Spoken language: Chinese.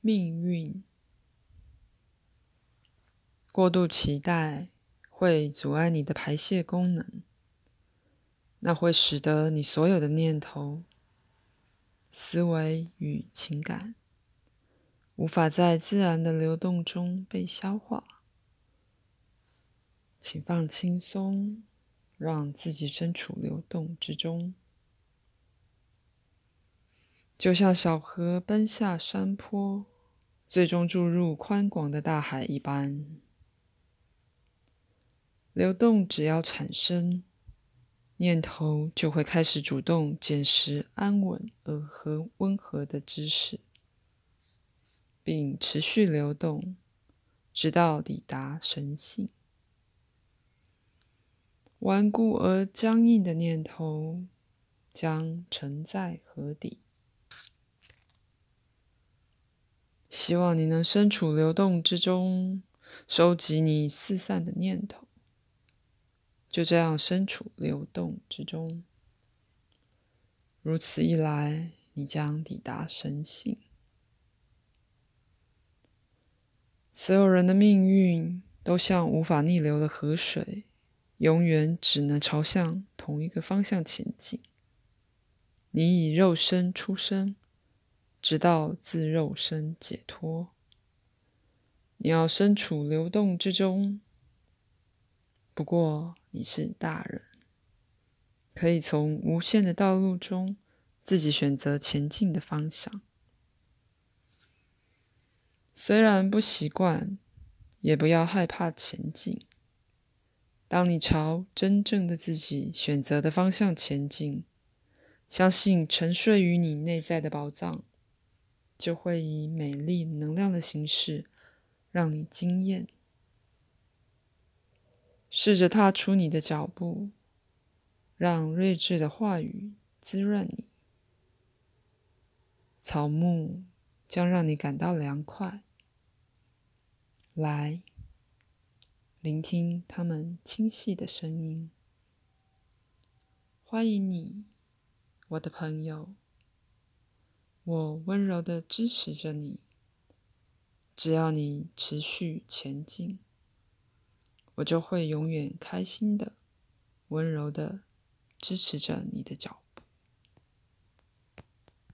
命运。过度期待会阻碍你的排泄功能，那会使得你所有的念头、思维与情感无法在自然的流动中被消化。请放轻松，让自己身处流动之中，就像小河奔下山坡，最终注入宽广的大海一般。流动只要产生，念头就会开始主动捡拾安稳而和温和的知识，并持续流动，直到抵达神性。顽固而僵硬的念头将沉在河底。希望你能身处流动之中，收集你四散的念头。就这样身处流动之中，如此一来，你将抵达神性。所有人的命运都像无法逆流的河水，永远只能朝向同一个方向前进。你以肉身出生，直到自肉身解脱。你要身处流动之中。不过，你是大人，可以从无限的道路中自己选择前进的方向。虽然不习惯，也不要害怕前进。当你朝真正的自己选择的方向前进，相信沉睡于你内在的宝藏，就会以美丽能量的形式让你惊艳。试着踏出你的脚步，让睿智的话语滋润你。草木将让你感到凉快。来，聆听它们清晰的声音。欢迎你，我的朋友。我温柔的支持着你。只要你持续前进。我就会永远开心的、温柔的支持着你的脚步。